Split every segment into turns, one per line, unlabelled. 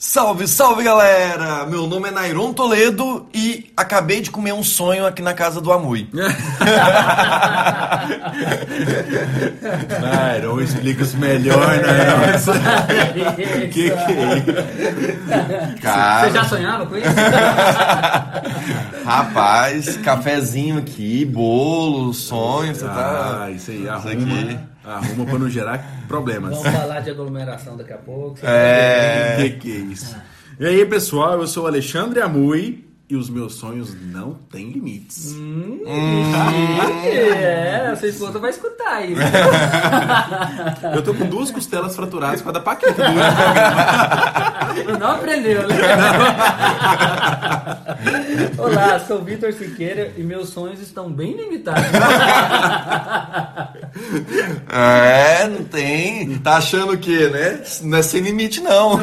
Salve, salve galera! Meu nome é Nairon Toledo e acabei de comer um sonho aqui na casa do Amui.
Nairon, explica isso melhor, Nairon. que que é isso?
Cara,
Você já sonhava com isso?
rapaz, cafezinho aqui, bolo, sonho, você tá.
Ah, isso aí,
Isso
arruma,
aqui.
Arruma pra não gerar problemas.
Vamos falar de aglomeração daqui a pouco.
É.
Que que é isso? E aí, pessoal, eu sou o Alexandre Amui e os meus sonhos não têm limites.
É, a sua esposa vai escutar isso.
Eu tô com duas costelas fraturadas por causa da Paquita.
Não aprendeu, né? Olá, sou Vitor Siqueira e meus sonhos estão bem limitados.
É, não tem. Tá achando o quê, né? Não é sem limite, não.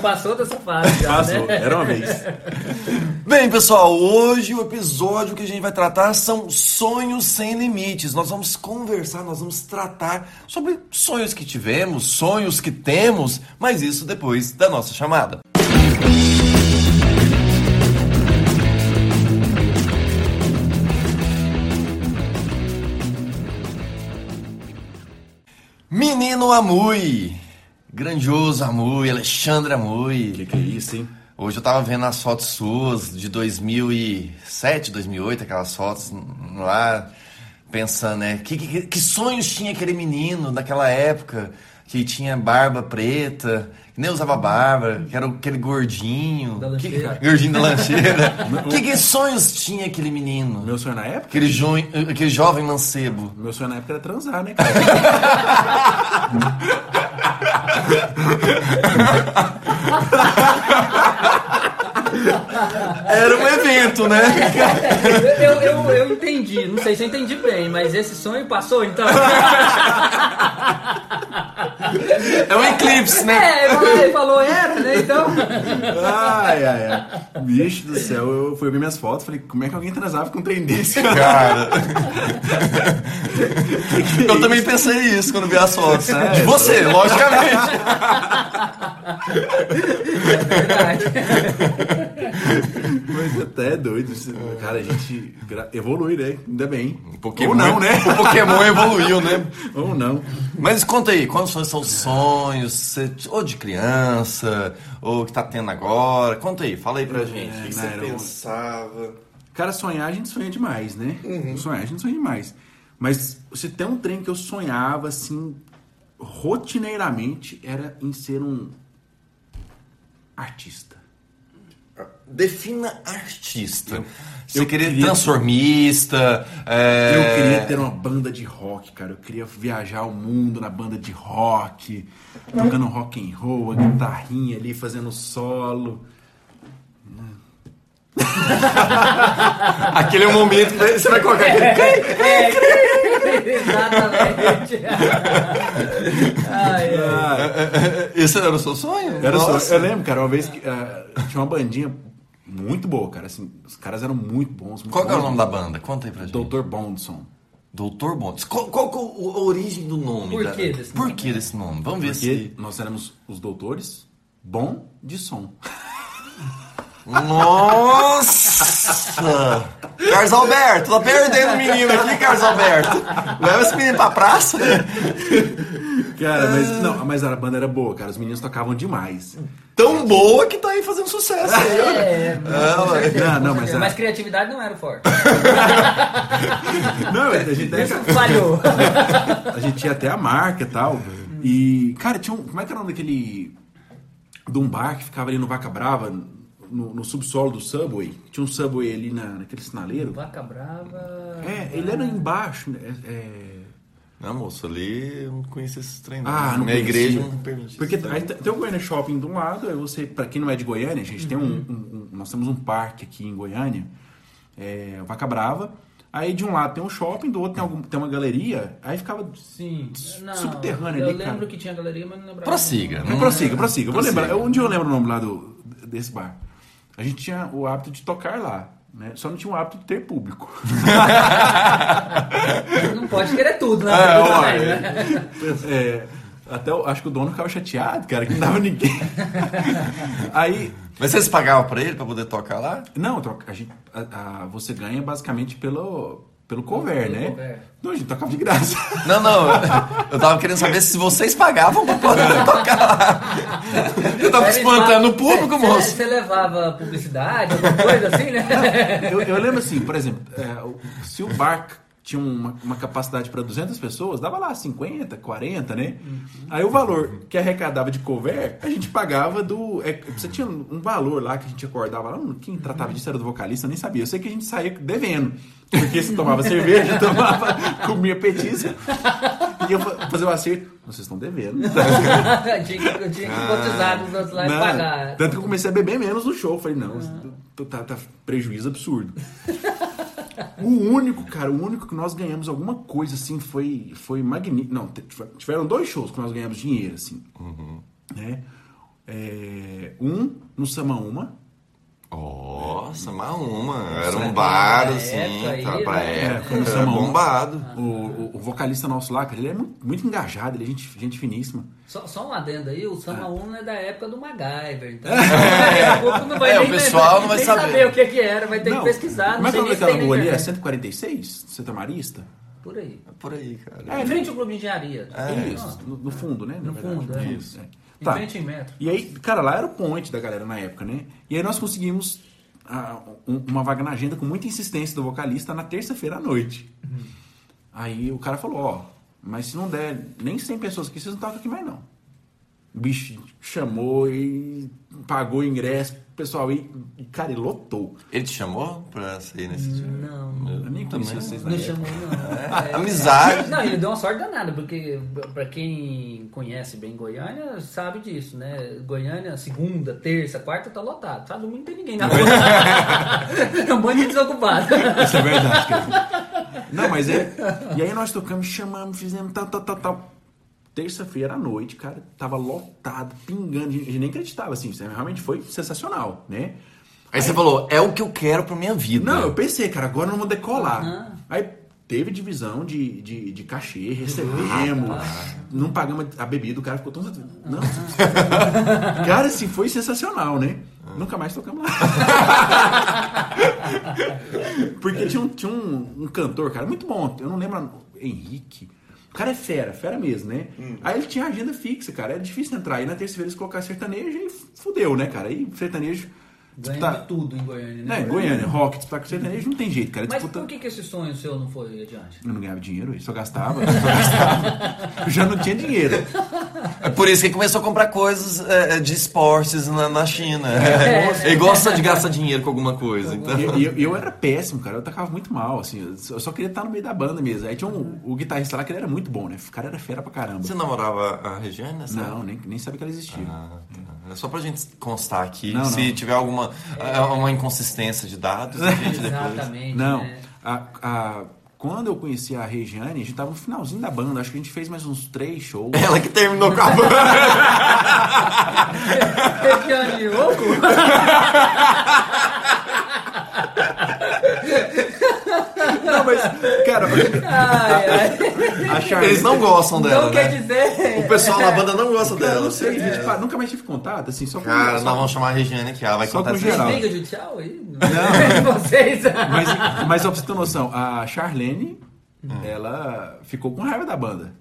Passou dessa fase já,
Passou,
né?
era uma vez.
Bem, pessoal, hoje o episódio que a gente vai tratar são sonhos sem limites. Nós vamos conversar, nós vamos tratar sobre sonhos que tivemos, sonhos que temos, mas isso depois da nossa chamada. Menino Amui, grandioso Amui, Alexandre Amui.
Que que é isso, hein?
Hoje eu tava vendo as fotos suas de 2007, 2008, aquelas fotos lá, pensando, né? Que, que, que sonhos tinha aquele menino naquela época que tinha barba preta, que nem usava barba, que era aquele gordinho.
Da
que, gordinho da lancheira. que, que sonhos tinha aquele menino?
Meu sonho na época?
Aquele, jo, aquele jovem mancebo.
Meu sonho na época era transar, né, cara?
Era um evento, né?
Eu, eu, eu entendi, não sei se eu entendi bem, mas esse sonho passou então.
É um eclipse, né?
É, ele falou- era, né? Então.
Ai, ai, ai. Bicho do céu, eu fui ver minhas fotos falei, como é que alguém transava com um trem desse?
Cara,
Que que é
eu também
isso?
pensei isso quando vi as fotos.
É,
De você, logicamente.
Mas até é doido. Cara, a gente evolui, né? Ainda bem.
Pokémon,
Ou não, né?
O Pokémon evoluiu, né?
Ou não.
Mas conta aí, quais são os seus sonhos? Ou de criança, ou que tá tendo agora? Conta aí, fala aí pra gente. o que você
Nairo.
pensava?
Cara, sonhar a gente sonha demais, né? Sonhar a gente sonha demais. Mas se tem um trem que eu sonhava, assim, rotineiramente, era em ser um artista.
Defina artista. Você
eu
queria
queria-
transformista? é,
Eu queria ter uma banda de rock, cara. Eu queria viajar o mundo na banda de rock, tocando rock and roll, a guitarrinha ali, fazendo solo.
Aquele momento que você vai colocar aquele...
Exatamente. Ai, ai.
Ah,
Esse era o seu sonho?
Era só,
Nossa.
eu lembro, cara, uma vez que ah, tinha uma bandinha muito boa, cara. Assim, os caras eram muito bons. Muito
Qual que é o
bons.
nome da banda? Conta aí pra gente.
Dr. Bondson.
Doutor Bontes. Qual, qual é o- a origem do nome?
Por
da-
que desse
Por
nome?
que desse nome? Vamos ver
Porque
se...
nós éramos os doutores bom de som.
Nossa! Carlos Alberto, tá perdendo o menino aqui, Carlos Alberto. Leva esse menino pra praça.
Cara, mas, não, mas a banda era boa, cara. Os meninos tocavam demais.
Tão boa que tá aí fazendo sucesso.
É, certeza,
não, não, mas
mas,
a-
criatividade não era o forte.
Não, a gente,
Isso falhou.
a gente tinha até a marca e tal. E, cara, tinha um. Como é que era o nome daquele. De um bar que ficava ali no Vaca Brava, no, no subsolo do Subway? Tinha um Subway ali na, naquele sinaleiro.
Vaca Brava.
É, ele era embaixo. né? É, é...
Não, moço, ali eu não conheço esses treinos.
Ah, não
Minha
conhecia.
igreja não permite.
Porque aí tem o Goiânia Shopping de um lado, aí você, pra quem não é de Goiânia, a gente tem um, um- um- Nós temos um parque aqui em Goiânia, é, o Vaca Brava. Aí de um lado tem um shopping, do outro tem, algum, tem uma galeria, aí ficava.
Sim. Não,
Subterrâneo
eu
ali,
lembro
cara.
que tinha galeria, mas não lembrava.
Prossiga.
Não, prossiga, prossiga. Eu Vou
Prossiga.
lembrar. Um dia eu lembro o nome lá do, desse bar. A gente tinha o hábito de tocar lá. Né? Só não tinha o hábito de ter público.
Não pode querer tudo, né?
É, olha.
né?
É, Até eu acho que o dono ficava chateado, cara, que não dava ninguém. Aí,
Mas vocês pagavam pra ele pra poder tocar lá?
não, a gente, a- a- você ganha basicamente pelo, pelo cover, né?
cover.
Não, a gente tocava de graça.
Não, não. Eu tava querendo saber se vocês pagavam pra poder tocar lá. Eu tava espantando o público,
Cê-
moço.
Você levava publicidade, alguma coisa assim, né?
Eu, eu lembro assim, por exemplo, é, se o bar tinha uma, uma capacidade para 200 pessoas, dava lá 50, 40, né? Aí o valor que arrecadava de cover, a gente pagava do. é, você tinha um valor lá que a gente acordava lá, quem tratava disso era do vocalista, eu nem sabia. Eu sei que a gente saía devendo. Porque você tomava cerveja, tomava, comia petisco, ia fa- fazer o acerto. Vocês estão devendo.
tinha que, tinha que nos outros lá e
Não,
pagar.
Tanto que eu comecei a beber menos no show. Falei, não, isso tá, tá prejuízo absurdo. O único, cara, o único que nós ganhamos alguma coisa assim foi, foi magnífico. Não, tiveram dois shows que nós ganhamos dinheiro, assim. Né? É, um no Samaúma.
Nossa, mas uma. Era um bar,
pra
assim,
época aí,
pra
né?
É,
época.
no
Era bombado.
O, o- o vocalista nosso lá, cara, ele é muito, muito engajado, ele é gente, gente finíssima.
Só, só um adendo aí, o Sama Uno é da época do MacGyver, então pouco não vai
É, o
nem,
pessoal não vai
nem
saber.
o que, que era, vai ter que pesquisar,
Como
não
é que é
na
rua ali? É
internet.
146? Santa Marista?
Por aí.
É por aí, cara.
É, em frente ao clube de engenharia.
Isso, no, no fundo, né?
No
verdade.
fundo, é.
Isso, é.
Em
Tá.
frente em metro.
E aí, cara, lá era o point da galera na época, né? E aí nós conseguimos ah, um- uma vaga na agenda com muita insistência do vocalista na terça-feira à noite. Aí o cara falou, ó, mas se não der nem 100 pessoas aqui, vocês não tocam aqui mais não. O bicho chamou e pagou o ingresso, o pessoal aí, e, cara, ele lotou.
Ele te chamou pra sair nesse dia?
Não.
Eu nem conhecia
também.
vocês na
Não
época.
chamou, não. É,
Amizade.
Não, ele deu uma sorte danada, porque pra quem conhece bem Goiânia, sabe disso, né? Goiânia, segunda, terça, quarta tá lotado. Sábado não tem ninguém na rua. é um monte de desocupado.
Isso é verdade, cara. Não, mas é. E aí nós tocamos, chamamos, fizemos tal, tal, tal, tal. Terça-feira à noite, cara, tava lotado, pingando. A gente nem acreditava, assim. Realmente foi sensacional, né?
Aí você falou, é o que eu quero pra minha vida.
Não, eu pensei, cara, agora nós vamos decolar.
Aham.
Aí teve divisão de, de, de cachê, recebemos, não pagamos a bebida, o cara ficou tão. Não, cara, assim, foi sensacional, né? Nunca mais tocamos lá. Porque tinha, um, tinha um, um cantor, cara, muito bom. Eu não lembro. Henrique. O cara é fera, fera mesmo, né? Aí ele tinha agenda fixa, cara. Era difícil entrar. Aí na terça-feira eles colocaram sertanejo e fudeu, né, cara? Aí sertanejo.
Ganha de tudo em Goiânia, né?
Né, Goiânia, rock, disputar com sertanejo não tem jeito, cara.
Mas
Disputa...
por que, que esse sonho seu não foi adiante?
Eu não ganhava dinheiro, eu só gastava, só gastava. Eu já não tinha dinheiro.
É por isso que ele começou a comprar coisas é, de esportes na, na China.
É.
Ele gosta de gastar dinheiro com alguma coisa. Então...
E eu, eu- eu era péssimo, cara. Eu tocava muito mal, assim. Eu só- eu queria estar no meio da banda mesmo. Aí tinha um, o guitarrista lá que ele era muito bom, né? O cara era fera pra caramba.
Você namorava a Regiane nessa
Não, nem, nem sabia que ela existia.
Ah, tá. É só pra gente constar aqui.
Não,
se
não.
tiver alguma é, uma inconsistência de dados, a gente depois.
Exatamente.
Não,
Né?
a, a- quando eu conheci a Regiane, a gente tava no finalzinho da banda. Acho que a gente fez mais uns três shows.
Ela que terminou com a banda.
Regiane Oco?
Não, mas, cara,
Ai, ai.
a Charlie...
Eles não gostam dela,
Não
né?
quer dizer.
O pessoal da banda não gosta
Cara, eu
dela.
não sei, gente, pá, nunca mais tive contato, assim, só com
Cara, nós vamos chamar a Regiane aqui, ela vai
Só
contar
com geral.
Briga judicial aí? Não. Vocês.
Mas, mas só pra você ter noção, a Charlene, ela ficou com raiva da banda.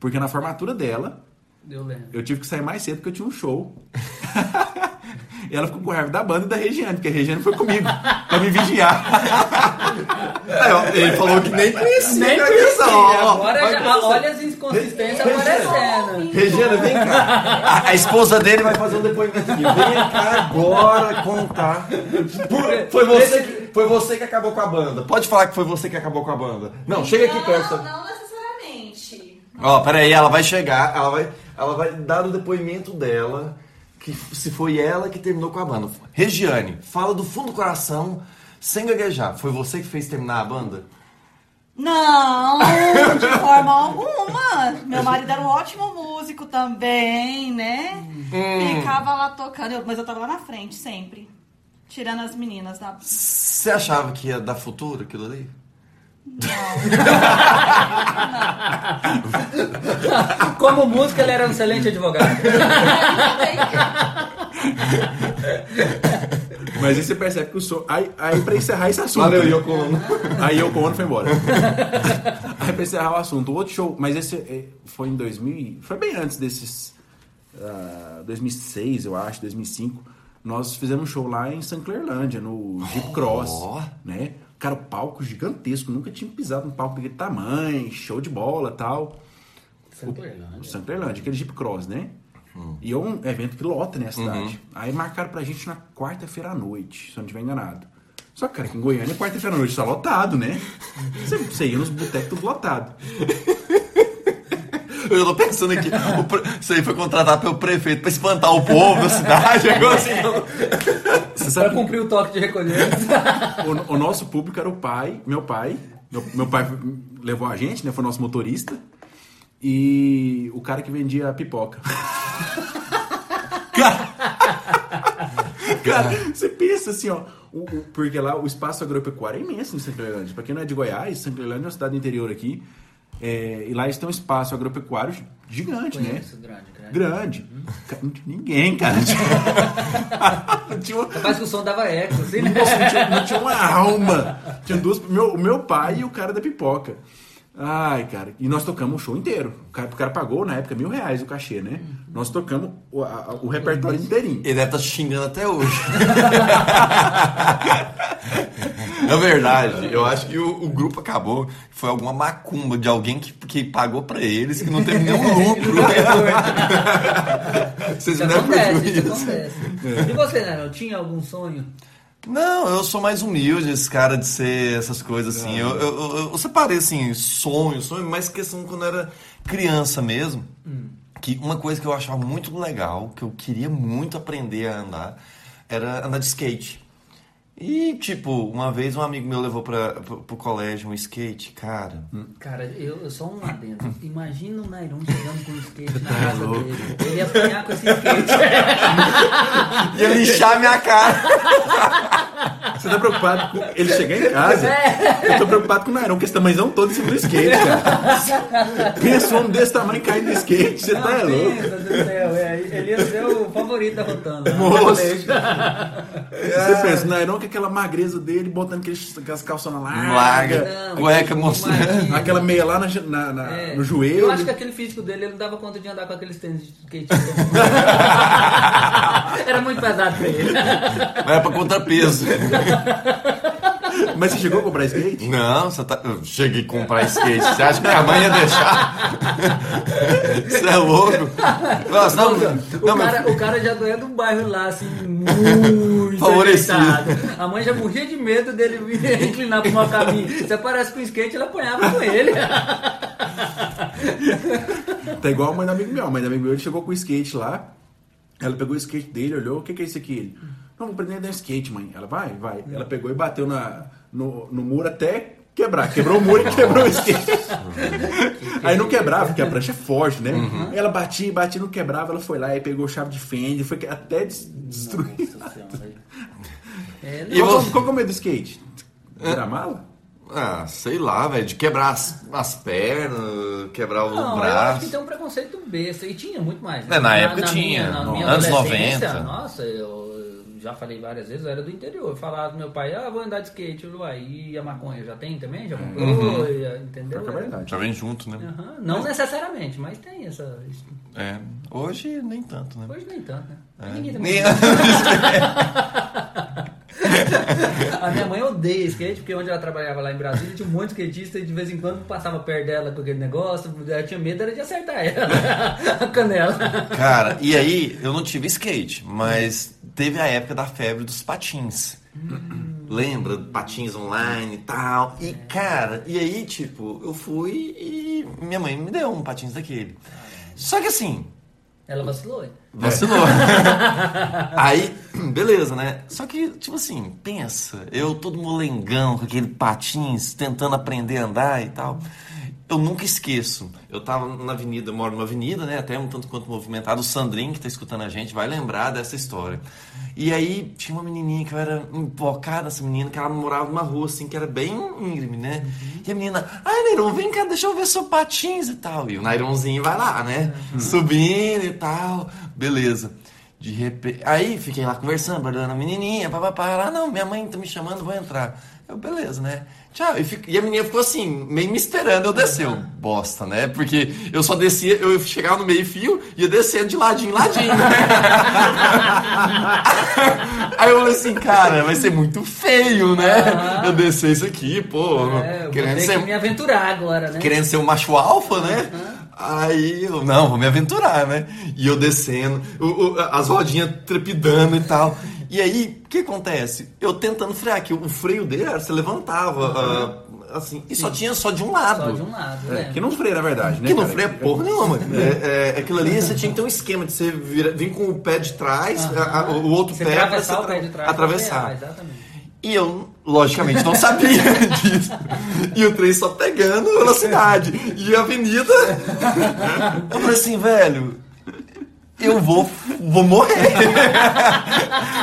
Porque na formatura dela,
Eu lembro.
eu tive que sair mais cedo porque eu tinha um show. e ela ficou com raiva da banda e da Regiane, porque a Regiane foi comigo pra me vigiar.
Aí, ó, Ele falou que nem conhecia.
Nem conhecia.
ó.
Agora já, olha as inconsistências aparecendo.
Regina, vem cá. A, a esposa dele vai fazer um depoimento aqui. Vem cá agora contar. Por- foi, você que, foi você que acabou com a banda. Pode falar que foi você que acabou com a banda. Não, chega aqui perto.
Não, não necessariamente.
Ó, peraí, ela vai chegar, ela vai, ela vai dar o depoimento dela, que se foi ela que terminou com a banda. Regiane, fala do fundo do coração, sem gaguejar. Foi você que fez terminar a banda?
Não, de forma alguma. Meu marido era um ótimo músico também, né?
Hum.
Ficava lá tocando, mas eu tava lá na frente sempre. Tirando as meninas da.
Você achava que ia dar futuro aquilo ali?
Como músico, ele era um excelente advogado.
Mas aí você percebe que o som. Aí, aí pra encerrar esse assunto.
Valeu,
né?
Yoko Ono.
Aí Yoko Ono foi embora. aí pra encerrar o assunto, o outro show, mas esse eh, foi em 2000. e- Foi bem antes desses. ah, 2006, eu acho, 2005. Nós fizemos um show lá em St. Clairlândia, no Jeep Cross.
Ó.
Né? Cara, o palco gigantesco, nunca tinha pisado num palco daquele tamanho, show de bola tal. O St. Clairlândia, aquele Jeep Cross, né? E é um evento que lota, né, a cidade. Aí marcaram pra gente na quarta-feira à noite, se eu não estiver enganado. Só que, cara, aqui em Goiânia, quarta-feira à noite tá lotado, né? Você, você ia nos botecos tudo lotado.
Eu tô pensando aqui, o pre- isso aí foi contratado pelo prefeito pra espantar o povo da cidade. agora assim,
Você
Pra
sabe
cumprir o toque de recolher.
que o, o nosso público era o pai, meu pai. Meu, meu pai levou a gente, né? Foi nosso motorista. E o cara que vendia pipoca. Cara, você pensa assim, ó. o- o- porque lá o espaço agropecuário é imenso em Santa Cleilândia. Pra quem não é de Goiás, Santa Cleilândia é uma cidade interior aqui. É, e lá eles têm um espaço agropecuário gigante, né?
Conheço, grande, grande.
Grande. Ninguém, cara. Tinha, uma-
Capaz que o som dava eco, assim, né?
nossa, não tinha, não tinha uma alma. Tinha duas. Meu, o meu pai e o cara da pipoca. Ai, cara. E nós tocamos o show inteiro. O cara, o cara pagou, na época, mil reais o cachê, né? Nós tocamos o, a- o repertório inteirinho.
Ele deve estar xingando até hoje. É verdade, eu acho que o, o grupo acabou. Foi alguma macumba de alguém que, que pagou pra eles que não teve nenhum lucro. Vocês
Isso
não é
acontece, isso
prejuízo.
acontece. E você, Nero, tinha algum sonho?
Não, eu sou mais humilde, esse cara de ser essas coisas assim. Eu, eu, eu, eu separei assim, sonho, sonho, mas questão quando eu era criança mesmo. Que uma coisa que eu achava muito legal, que eu queria muito aprender a andar, era andar de skate. E, tipo, uma vez um amigo meu levou pra, pro, pro colégio um skate, cara.
Cara, eu, eu só um adendo. Imagina o Nairon chegando com um skate na casa dele. Ele ia apanhar com esse skate.
Ia lixar minha cara.
Você tá preocupado com ele chegar em casa? Eu tô preocupado com o Nairão, com esse tamanhozão todo em cima do skate, cara. Pensa um homem desse tamanho caindo no skate, você tá é louco.
Pensa do céu, é, ele ia ser o favorito da rotanda.
Moço. Você pensa, o Nairão com aquela magreza dele, botando aqueles, aquelas calçonas largas,
Larga,
Não,
cueca mostrando.
aquela meia lá na, na- na-
É,
no joelho.
Eu acho que aquele físico dele, ele não dava conta de andar com aqueles tênis de skate. Era muito pesado pra ele.
Era pra contrapeso.
Mas você chegou a comprar skate?
Não, você tá... eu cheguei a comprar skate. Você acha que minha mãe ia deixar? Você é louco? Nossa, não,
O,
não,
cara,
mas-
o cara já é de um bairro lá, assim, muito
Favorecido.
A mãe já morria de medo dele vir inclinar pro mau caminho. Você aparece com o skate, ela apanhava com ele.
Tá igual a mãe do amigo meu. A mãe do amigo meu ele chegou com o skate lá. Ela pegou o skate dele, olhou, o que, que é isso aqui? Ele, não, vou aprender a dar skate, mãe. Ela, vai, vai. Ela pegou e bateu na, no, no muro até quebrar. Quebrou o muro e quebrou o skate. Aí não quebrava, porque a prancha é forte, né? Aí Ela batia, batia, não quebrava. Ela foi lá e pegou chave de fenda, foi até des- destruir.
É,
E você-
é o medo do skate? Tirar a mala?
Ah, sei lá, velho, de quebrar as, as pernas, quebrar o
Não, eu acho
braço.
que tem um preconceito besta. E tinha muito mais. né?
É, na época tinha,
Minha, na
no-
minha
anos
adolescência,
90.
Nossa, eu já falei várias vezes, eu era do interior. Eu falava pro meu pai, ah, vou andar de skate. Eu, e a maconha já tem também? Já comprou?
Uhum.
Entendeu?
É verdade.
Já vem junto, né?
Aham, Não necessariamente, mas tem essa.
É. Hoje nem tanto, né?
Hoje nem tanto, né?
É.
Ninguém também.
Nem-
A minha mãe odeia skate, porque onde ela trabalhava lá em Brasília tinha um monte de skatista e de vez em quando passava perto dela com aquele negócio. Ela tinha medo era de acertar ela, a canela.
Cara, e aí eu não tive skate, mas teve a época da febre dos patins. Lembra? Patins online e tal. E, cara, e aí, tipo, eu fui e minha mãe me deu um patins daquele. Só que assim,
Ela vacilou. hein?
Vacilou. Aí, beleza, né? Só que, tipo assim, pensa, eu todo molengão com aquele patins, tentando aprender a andar e tal. Eu nunca esqueço. Eu tava na avenida, eu moro numa avenida, né? Até um tanto quanto movimentado. O Sandrinho, que tá escutando a gente, vai lembrar dessa história. E aí tinha uma menininha que eu era invocada, essa menina, que ela morava numa rua assim, que era bem íngreme, né? E a menina, ai, Nairon, vem cá, deixa eu ver seu patins e tal. E o Naironzinho vai lá, né? Subindo e tal. Beleza. De repente. Aí fiquei lá conversando, olhando a menininha, papapá. Ela, não, minha mãe tá me chamando, vou entrar. Eu, beleza, né? Tchau. E, fico- e a menina ficou assim, meio me esperando eu descer. Eu, bosta, né? Porque eu só descia, eu chegava no meio-fio e ia descendo de ladinho em ladinho. né? Aí eu falei assim, cara, vai ser muito feio, né?
Aham.
Eu descer isso aqui, pô.
É,
querendo ser
que me aventurar agora, né?
querendo ser um macho alfa, né? Aí eu, não, vou me aventurar, né? E eu descendo, o- o- as rodinhas trepidando e tal. E aí, o que acontece? Eu tentando frear, que o freio dele era, você levantava, ah, assim, e só tinha só de um lado.
Só de um lado,
É,
né?
que não freia, na verdade, né?
Que não
cara?
freia porra nenhuma. É, é, aquilo ali você tinha que ter um esquema de você vir, vir com o pé de trás,
Aham.
a- a- o outro
Você
pé pra
atravessar
você
o pé de trás.
atravessar.
frear, exatamente.
E eu, logicamente, não sabia disso. E o trem só pegando velocidade. E a avenida. Eu falei assim, velho. Eu vou, vou morrer.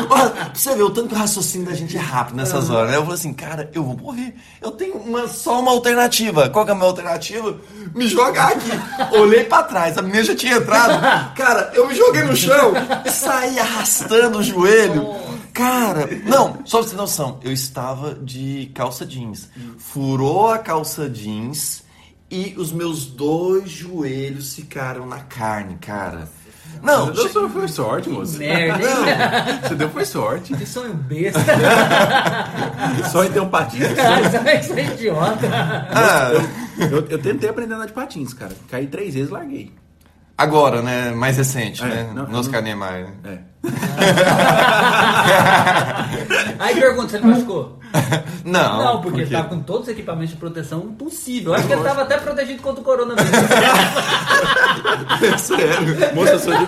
Olha, pra você ver o tanto que o raciocínio da gente é rápido nessas horas, né? Eu falei assim, cara, eu vou morrer. Eu tenho uma, só uma alternativa. Qual que é a minha alternativa? Me jogar aqui. Olhei pra trás, a menina já tinha entrado. Cara, eu me joguei no chão e saí arrastando o joelho. Cara, não, só pra você ter noção, eu estava de calça jeans. Furou a calça jeans e os meus dois joelhos ficaram na carne, cara. Não,
Você deu só foi sorte, moço.
Merda, hein?
Você deu foi sorte.
Que sonho besta.
Só em ter um patins.
Isso é idiota.
ah,
Eu, eu tentei aprender a andar de patins, cara. Caí três vezes e larguei.
Agora, né? Mais recente,
É,
né?
não,
No
não-
Oscar Niemeyer, né?
É.
Aí pergunta, você machucou?
Não,
Não, porque
por
ele
quê?
tava com todos os equipamentos de proteção possível. Acho que ele tava até protegido contra o coronavírus.
Sério. Moça, eu sou, de...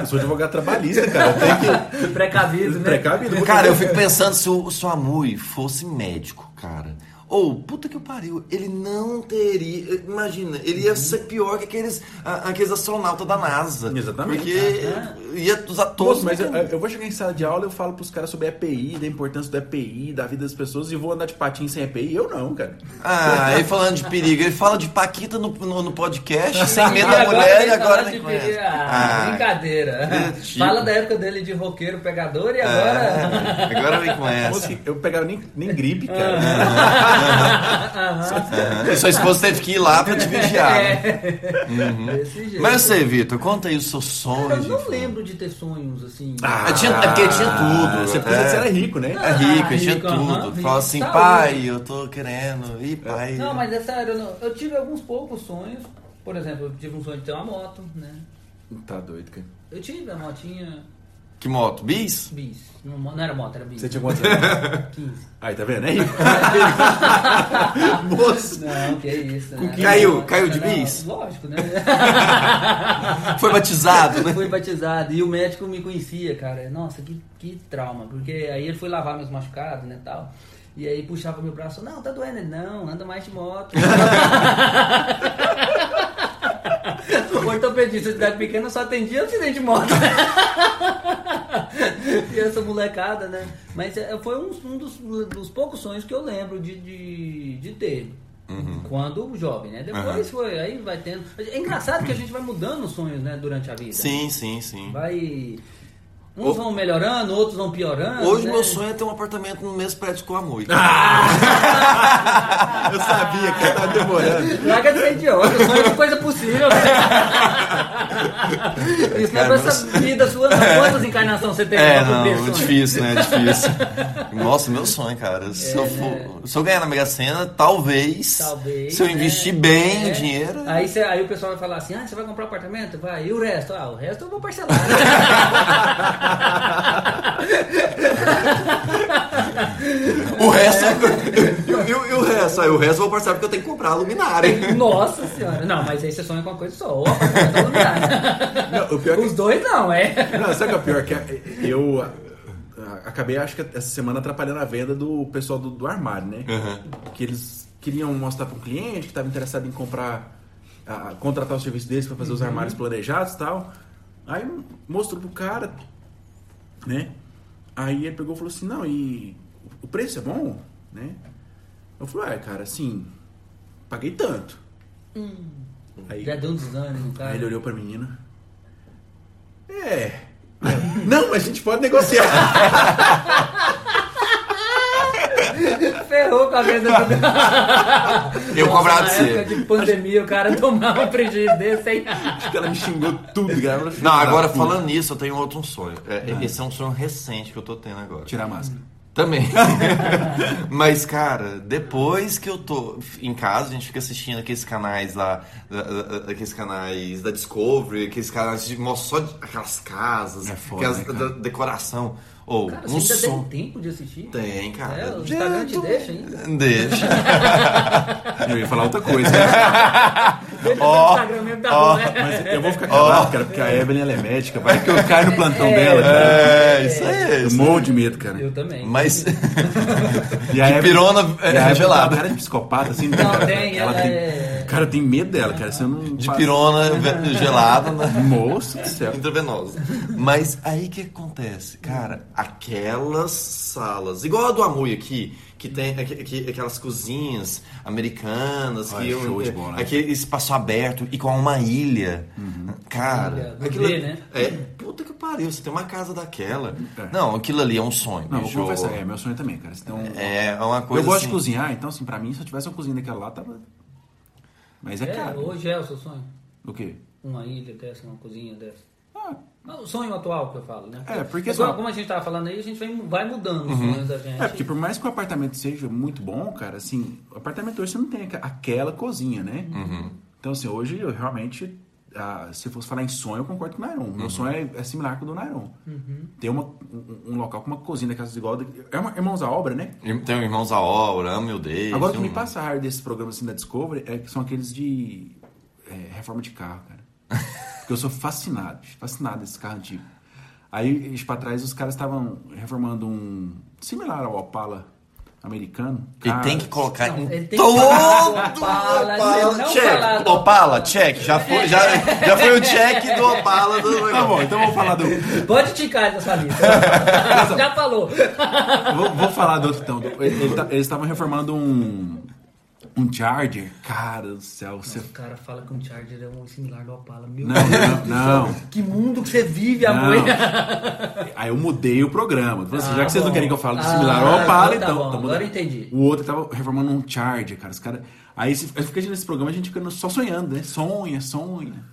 eu sou advogado trabalhista, cara. Eu tenho que.
Precavido, né?
Precavido.
Cara, eu fico pensando se o, se o Amui fosse médico, cara. Ou, puta que pariu, ele não teria. Imagina, ele ia ser pior que aqueles, aqueles astronautas da NASA.
Exatamente.
Porque ia usar todos.
Mas eu, eu vou chegar em sala de aula e eu falo pros caras sobre EPI, da importância do EPI, da vida das pessoas, e vou andar de patins sem EPI? Eu não, cara.
Ah, ele falando de perigo, ele fala de Paquita no, no, no podcast, sem medo da mulher, e agora nem
de
conhece.
Ah,
Ah,
brincadeira.
é tipo.
Fala da época dele de roqueiro pegador e agora.
é, agora vem com
Moço,
essa.
que eu pegava nem, nem gripe, cara.
Aham. E sua esposa teve que ir lá pra te vigiar. né?
É. Jeito.
Mas você, Vitor, conta aí os seus sonhos.
eu não lembro de ter sonhos assim.
Ah, tinha, é porque tinha tudo.
Você pensa
é.
que você era rico, né?
É rico,
Ah,
tinha
rico,
tudo.
rico.
Fala assim,
Saúde.
pai, eu tô querendo. Ih, pai.
Não, mas é sério, eu, não- eu tive alguns poucos sonhos. Por exemplo, eu tive um sonho de ter uma moto, né?
Tá doido, cara.
Eu tive a motinha
Que moto? Bis?
bis. Não, não era moto, era bis.
Você tinha quantos anos?
15.
Aí, tá vendo? É rico.
Moço.
Não, que isso. né?
que- Caiu-
Não,
caiu de bis?
Lógico, né?
Foi batizado, né?
Fui batizado e o médico me conhecia, cara. Nossa, que, que trauma. Porque aí ele foi lavar meus machucados, né, tal. E aí puxava meu braço, não, tá doendo. Ele, não, anda mais de moto. o ortopedista de cidade pequena só atendia acidente de moto. E essa molecada, né? Mas é, foi um, um dos, dos poucos sonhos que eu lembro de, de, de ter. Quando jovem, né? Depois
Uhum.
foi, aí vai tendo. É engraçado que a gente vai mudando os sonhos, né, durante a vida.
Sim, sim, sim.
Vai. Uns vão melhorando, outros vão piorando.
Hoje
né?
meu sonho é ter um apartamento no mesmo prédio com a Mui.
Eu sabia que tava demorando.
Larga de ser idiota, o sonho é coisa possível. né? Isso não é pra essa vida sua, não. Quantas encarnações você tem
É,
pra
não,
cumprir
é difícil, né? É difícil. Nossa, meu sonho, cara. Se, eu, for- se eu ganhar na Mega Sena, talvez.
Talvez.
Se eu
né?
investir bem
É.
o dinheiro.
Aí, cê- aí o pessoal vai falar assim: ah, você vai comprar um apartamento? Vai. E o resto? Ah, o resto eu vou parcelar.
O resto. o- e o- o resto? Aí o resto eu vou parcelar porque eu tenho que comprar a luminária.
Nossa senhora. Não, mas aí você sonha com uma coisa só. Ou luminária.
Não, o pior é que
Os dois não, é.
Não, sabe o que é o pior? Que eu ah, acabei, acho que essa semana, atrapalhando a venda do pessoal do, do armário, né? Que eles queriam mostrar para um cliente que estava interessado em comprar, a- contratar o serviço deles para fazer os armários planejados e tal. Aí mostrou pro cara, né? Aí ele pegou e falou assim, não, e o preço é bom, né? Eu falei, ah, cara, assim, paguei tanto. Aí,
Já deu um desânimo, cara.
aí ele olhou pra menina. É. Não, mas a gente pode negociar.
Ferrou com a venda do...
Eu cobrava
Na
de você.
época de pandemia, o cara tomava um prejuízo desse, hein?
Acho que ela me xingou tudo, cara.
Não, agora falando nisso, eu tenho outro sonho. É, Esse é um sonho recente que eu tô tendo agora.
Tirar a máscara.
Também. Mas, cara, depois que eu tô em casa, a gente fica assistindo aqueles canais lá, aqueles canais da Discovery, aqueles canais de mostra só de- aquelas casas,
É foda,
aquelas
né,
da- decoração. Ou
Cara,
um
você ainda
som.
tem tempo de assistir?
Tem, cara.
É, o Instagram te deixa ainda.
Deixa.
Eu ia falar outra coisa. né?
Deixa
Ó,
no Instagram mesmo, tá bom, né?
Mas eu vou ficar calado, cara, porque a Evelyn ela é médica. Vai que eu caio no plantão dela, cara.
É, isso aí.
Eu morro de medo, cara.
Eu também.
Mas.
E a Evelyn-
pirona
e a
é,
Evelyn
gelada.
tem uma cara de psicopata, assim. né,
Não,
cara?
tem, ela é-
Cara, eu tenho medo dela, cara. Se eu não
De pirona gelada, né?
Moço do céu.
Intravenosa. Mas aí que acontece? Cara, aquelas salas, igual a do Amui aqui, que tem aqu- aqu- aquelas cozinhas americanas,
Olha,
que eu-
show de bola, né?
aquele espaço aberto e com uma ilha. Cara,
Ilha,
aquilo,
gourmet, né?
é, puta que pariu, você tem uma casa daquela.
É.
Não, aquilo ali é um sonho.
Não, vou
bicho.
confessar, é meu sonho também, cara. Então,
É uma coisa
eu gosto
assim,
de cozinhar, então, assim, pra mim, se eu tivesse uma cozinha daquela lá, tava. Mas é,
É,
caro.
hoje é o seu sonho.
O quê?
Uma ilha dessa, uma cozinha dessa.
Ah,
Não, o sonho atual que eu falo, né?
É, porque
Igual-
só-
como a gente tava falando aí, a gente vai mudando os sonhos da gente.
É, porque por mais que o apartamento seja muito bom, cara, assim, o apartamento hoje você não tem aquela cozinha, né? Então, assim, hoje eu realmente, ah, se fosse falar em sonho, eu concordo com o Nairon. Meu sonho é, é similar com o do Nairon. Ter uma, um, um local com uma cozinha daquelas igual. É uma, irmãos à obra, né?
Tem Irmãos à Obra, Amo Meu Deus.
Agora o que
tem
me passa a raiva desses programas assim da Discovery é que são aqueles de é, reforma de carro, cara. Porque eu sou fascinado, fascinado desse carro antigo. Aí, pra trás, os caras estavam reformando um similar ao Opala americano.
E
Cara,
tem que colocar
Não,
em
ele tem que
todo
Opala,
Opala, check. Opala, check. Já foi, já, já foi o check do Opala. Do...
Tá bom, então vamos falar do.
Pode ticar dessa lista. Já falou.
vou, vou falar do outro então. do- ele- ele tá- Eles estavam reformando um. Um Charger. Cara do céu. Você...
O cara fala que um Charger é um similar do Opala. Meu
Não,
Deus
não,
do
não.
Que mundo que você vive, amor.
Aí eu mudei o programa. Assim,
Ah,
já que vocês não querem que eu fale do
Ah,
similar ao Opala,
então tá
então.
bom,
então
agora entendi.
O outro tava reformando um Charger, cara. Os cara... Aí fiquei nesse programa a gente ficando só sonhando, né? Sonha, sonha.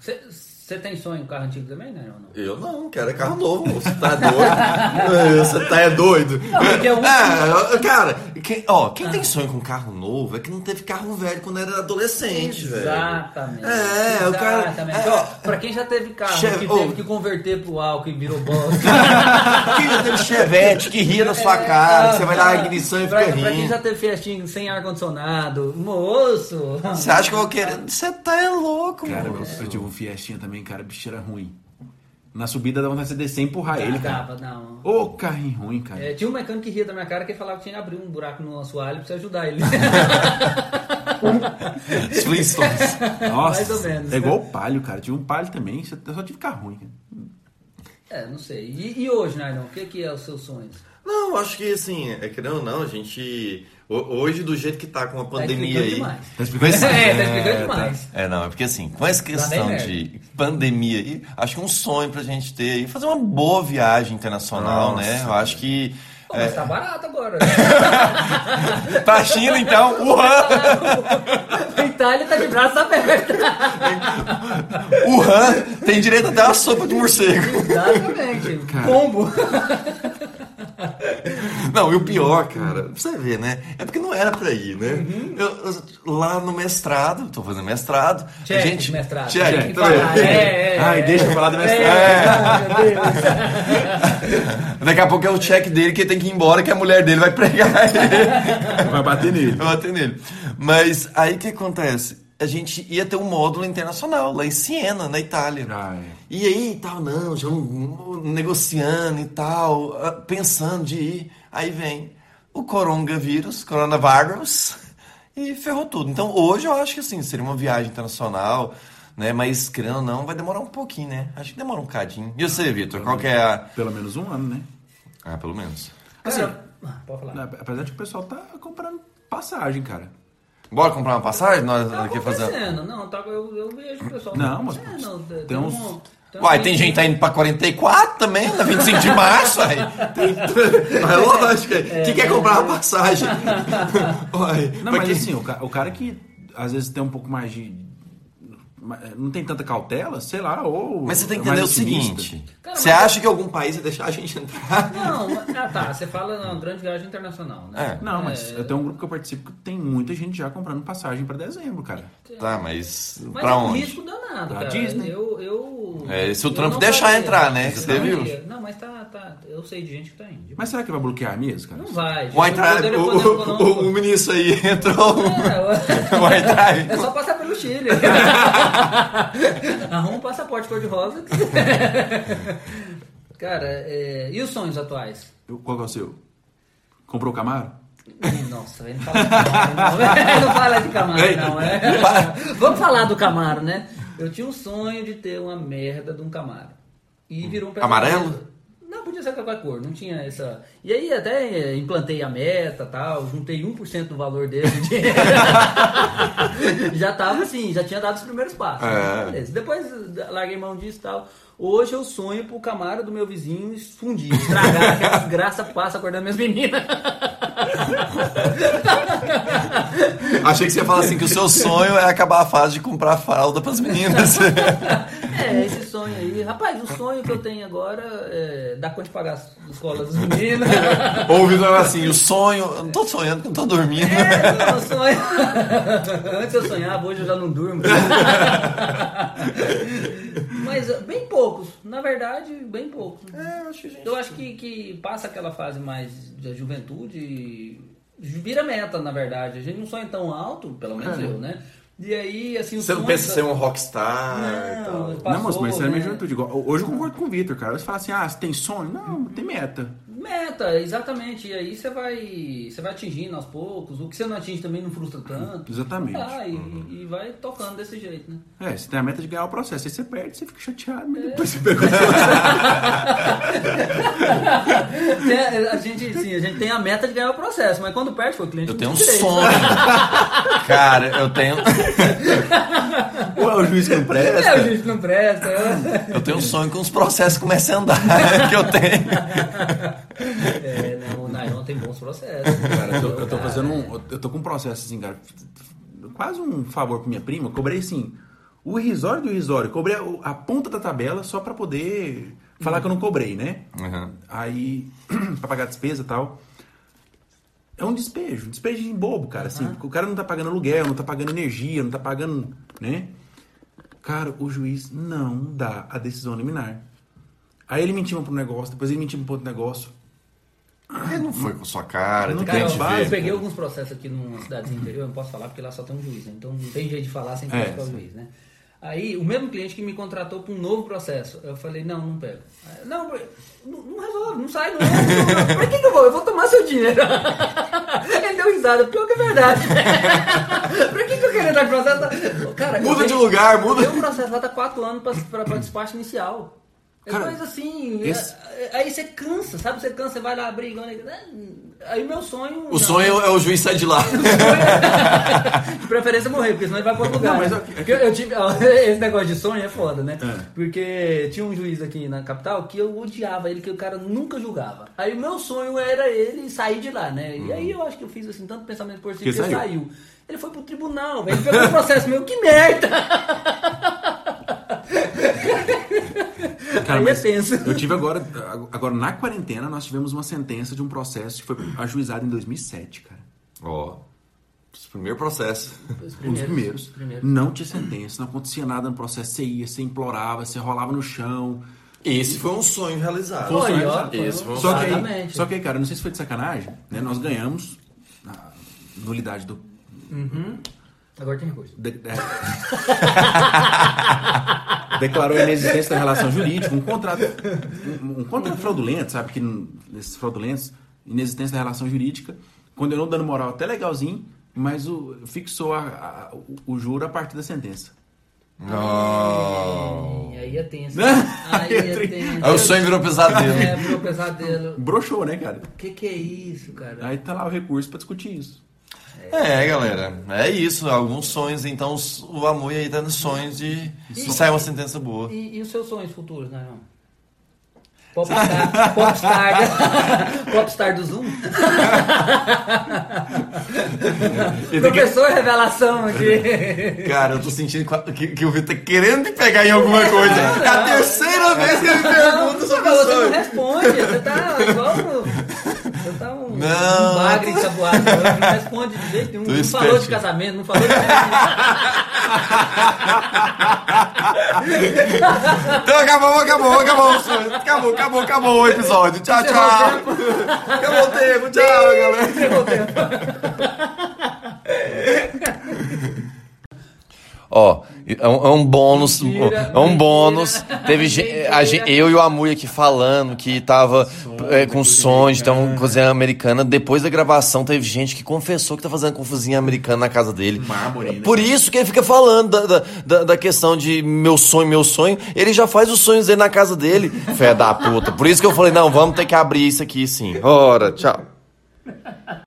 Você tem sonho em carro antigo também, né? Ou não?
Eu não, quero é carro novo. Você tá doido? Você tá é doido?
Não, é um-
Ah, cara, quem, ó, quem tem sonho com carro novo é que não teve carro velho quando era adolescente, velho.
Exatamente.
É, o cara-
Exatamente.
é.
Ó, pra quem já teve carro
Chefe-
que teve que converter pro álcool e virou bosta.
Quem já teve chevette que ria na sua cara, que você vai dar a ignição e
pra,
fica
pra quem
rindo.
já teve festinho sem ar-condicionado, moço.
Você acha que eu vou querer? Você tá é louco,
Cara, eu,
mano.
eu tive um Fiestinha também, cara, bicho era ruim. Na subida dá vontade de você descer e empurrar ele, cara.
Dava, não.
Ô, carrinho ruim, cara.
É, tinha um mecânico que ria da minha cara que falava que tinha que abrir um buraco no assoalho pra você ajudar ele.
Os Flintstones.
Nossa,
mais ou menos,
é igual o palio, cara. Tive um palio também, só só tive carro ruim. cara.
é, não sei. E, e hoje, Nairão, o que, que é os seus sonhos?
Não, acho que assim, é querendo ou não, a gente. Ho- Hoje, do jeito que tá com a pandemia
explicando
aí.
demais.
Tá explicando?
Mas-
É, tá explicando demais.
É, não, é porque assim, com essa questão
bem
de pandemia aí, acho que um sonho pra gente ter aí, fazer uma boa viagem internacional,
Nossa,
né? Eu acho que.
Pô, mas tá barato agora.
Pra China, então, Wuhan!
A Itália tá de braço aberto.
Wuhan tem direito até a sopa de morcego.
Exatamente. Pombo.
Não, e o pior, cara, pra você ver, né? É porque não era pra ir, né?
Uhum.
Eu- eu- lá no mestrado, tô fazendo mestrado.
Check,
a gente,
mestrado.
Check,
que
tá
falar, é, é,
Ai,
é.
deixa eu falar do mestrado.
É, Deus.
Daqui a pouco é o check dele que ele tem que ir embora, que a mulher dele vai pregar ele.
Vai bater nele.
Vai bater nele. Mas aí o que acontece? A gente ia ter um módulo internacional lá em Siena, na Itália.
Ah, é.
E aí, tal, não, já negociando e tal, ah, pensando de ir. Aí vem o coronavírus, coronavírus, e ferrou tudo. Então hoje eu acho que assim, seria uma viagem internacional, né? Mas querendo ou não, vai demorar um pouquinho, né? Acho que demora um cadinho. E você, Vitor, qual que é a.
Pelo menos um ano, né?
Ah, pelo menos.
Assim,
Cara, ah, pode falar.
apesar de que o pessoal tá comprando passagem, cara.
Bora comprar uma passagem? Nós
Tá
aqui fazer.
não, tá, eu, eu vejo o pessoal.
Não, mas tem
tem
uns-
um- tem
Uai, tem gente que tá indo pra 44 também, na 25 de março, aí. Tem... É lógico, que quer comprar uma passagem. Uai,
Não, mas
quem-
assim, o ca- o cara que às vezes tem um pouco mais de. Ma- Não tem tanta cautela, sei lá, ou.
Mas você tem que
é
entender o seguinte:
Cara,
você acha que algum país vai deixar a gente entrar?
Não, mas- ah tá, você fala na grande viagem internacional, né?
É.
Não, mas
É,
eu tenho um grupo que eu participo que tem muita gente já comprando passagem pra dezembro, cara.
Tá, mas
Mas
pra
é um
onde?
risco danado,
Pra
cara.
Disney.
Eu, eu,
É, se o
eu
Trump deixar
faria.
entrar, né,
Eu
você viu?
Não, mas tá, tá, eu sei de gente que tá indo.
Mas será que vai bloquear mesmo, cara?
Não vai. gente.
Vai entrar, o, o, o, o ministro aí entrou.
É,
Vai entrar.
É só passar pelo Chile. Arruma um passaporte cor-de-rosa. Cara, é, e os sonhos atuais?
Qual que é o seu? Comprou o Camaro?
Nossa, ele não fala de Camaro, não. não fala de Camaro, não. É. Vamos falar do Camaro, né? Eu tinha um sonho de ter uma merda de um Camaro. E virou um
Amarelo?
Não, podia ser qualquer cor, não tinha essa. E aí até eh, implantei a meta tal, juntei 1% do valor dele. de- já tava assim, já tinha dado os primeiros passos.
É.
Beleza. Depois eh, larguei mão disso e tal. Hoje eu sonho pro Camaro do meu vizinho fundir, estragar, que a desgraça passa acordando minhas meninas.
Achei que você ia falar assim: que o seu sonho é acabar a fase de comprar fralda pras meninas.
É, esse sonho aí. Rapaz, o sonho que eu tenho agora é dar conta de pagar as escolas das meninas.
Ouvindo assim: o sonho. Eu não tô sonhando, não tô dormindo.
É, não, o sonho. Antes eu sonhava, hoje eu já não durmo. Mas bem poucos, na verdade, bem poucos.
É, eu acho que gente.
Eu acho que, que passa aquela fase mais da juventude vira meta, na verdade. A gente não sonha tão alto, pelo menos eu, né? E aí, assim,
Você não pensa em
da-
ser um rockstar e tal.
Não,
não,
passou,
moço, mas isso é
né?
minha juventude. Igual- Hoje eu concordo com o Vitor, cara. Você fala assim, ah, você tem sonho? Não, tem meta.
Meta, exatamente. E aí você vai, você vai atingindo aos poucos. O que você não atinge também não frustra tanto.
Exatamente.
Ah, e, e vai tocando desse jeito, né?
É, você tem a meta de ganhar o processo. Aí você perde, você fica chateado,
É.
mas depois você pega.
Tem- a gente, sim, a gente tem a meta de ganhar o processo, mas quando perde, foi o cliente
Eu tenho um
direito.
sonho. Cara, eu tenho.
Ou é o juiz que não presta.
É, o juiz não presta.
Eu tenho um sonho que os processos comecem a andar. que eu tenho.
É, não, o Nairon tem bons processos.
Cara, eu tô, eu tô fazendo um. Eu tô com um processo assim, cara. Quase um favor pra minha prima. Cobrei assim. O irrisório do irrisório. Cobrei a, a ponta da tabela só pra poder falar que eu não cobrei, né?
Uhum.
Aí, pra pagar despesa e tal. É um despejo, um despejo de bobo, cara. Assim, porque o cara não tá pagando aluguel, não tá pagando energia, não tá pagando, né? Cara, o juiz não dá a decisão liminar. Aí ele mentiu pro negócio, depois ele mentiu pro outro negócio.
Ele não foi com sua cara,
Não
tem
Cara, eu,
ver.
eu peguei alguns processos aqui numa cidadezinha interior, eu não posso falar porque lá só tem um juiz, né? então não tem jeito de falar sem
É,
conhecer o juiz, né? Aí, o mesmo cliente que me contratou para um novo processo, eu falei, não, não pego. Não, não, resolve, não sai, não. não. Pra que, que eu vou? Eu vou tomar seu dinheiro. Ele deu risada, pior que é verdade. pra que, que eu queria entrar em processo? Cara,
Muda de lugar, muda.
Eu tenho um processo lá tá quatro anos para despacho inicial. É
Cara,
coisa assim,
esse-
é- aí você cansa, sabe? Você cansa, você vai lá brigando. Aí o meu sonho.
O sonho é o juiz sair de lá.
De preferência morrer, porque senão ele vai para outro lugar.
Não, mas
né?
eu-
tive, esse negócio de sonho é foda, né?
É.
Porque tinha um juiz aqui na capital que eu odiava ele, que o cara nunca julgava. Aí o meu sonho era ele sair de lá, né? E aí eu acho que eu fiz assim, tanto pensamento por si que
Que
ele
saiu.
saiu. Ele foi pro tribunal, velho. Ele pegou o processo meu, que merda!
Cara,
Aí
mas
é tenso.
eu tive agora, agora na quarentena, nós tivemos uma sentença de um processo que foi ajuizado em 2007, cara.
Ó, esse primeiro processo.
Os
Um dos primeiros.
primeiros.
Não tinha sentença, não acontecia nada no processo. Você ia, você implorava, você rolava no chão.
Esse foi um sonho realizado.
Foi um sonho realizado.
um-
foi um
Só que, aí,
Exatamente.
só que aí, cara, não sei se foi de sacanagem, né? Nós ganhamos a nulidade do.
Agora tem recurso.
de- é. declarou a inexistência da relação jurídica, um contrato, um, um contrato fraudulento, sabe? Que nesses fraudulentos, inexistência da relação jurídica, condenou dano moral até legalzinho mas o, fixou a- a- o, o juro a partir da sentença.
Não.
E aí é tenso.
Né?
Aí é
Aí
tenso.
Aí o sonho virou pesadelo.
É, virou pesadelo.
Broxou, né, cara?
O que, que é isso, cara?
Aí tá lá o recurso pra discutir isso.
É, galera. É isso. Alguns sonhos. Então, o amor aí tá nos sonhos de sair uma sentença boa.
E, e os seus sonhos futuros, né, não? Popstar, popstar, popstar do Zoom? Professor Revelação aqui.
Cara, eu tô sentindo que, que o Vitor tá querendo me pegar em alguma coisa. É a terceira vez que ele me pergunta sobre
Não,
o
você não responde. Você tá igual. no- Você tá um,
Não.
bagre ensaboado. hoje, Não responde de jeito nenhum.
Tô
Não
esperto.
falou de casamento, não falou de.
Então acabou, acabou, acabou o. Acabou, acabou, acabou o episódio. Tchau, tchau. Acabou o tempo, tchau, galera. Ó, é um, é um bônus,
Mentira,
é um
mentira,
bônus. Teve ge- a gen- eu e o Amui aqui falando que tava é, com sonhos de ter uma cozinha americana. Depois da gravação, teve gente que confessou que tá fazendo com cozinha americana na casa dele.
Mármore, né?
Por isso que ele fica falando da, da, da- da questão de meu sonho, meu sonho. Ele já faz os sonhos dele na casa dele, fé da puta. Por isso que eu falei, não, vamos ter que abrir isso aqui sim. Ora, tchau.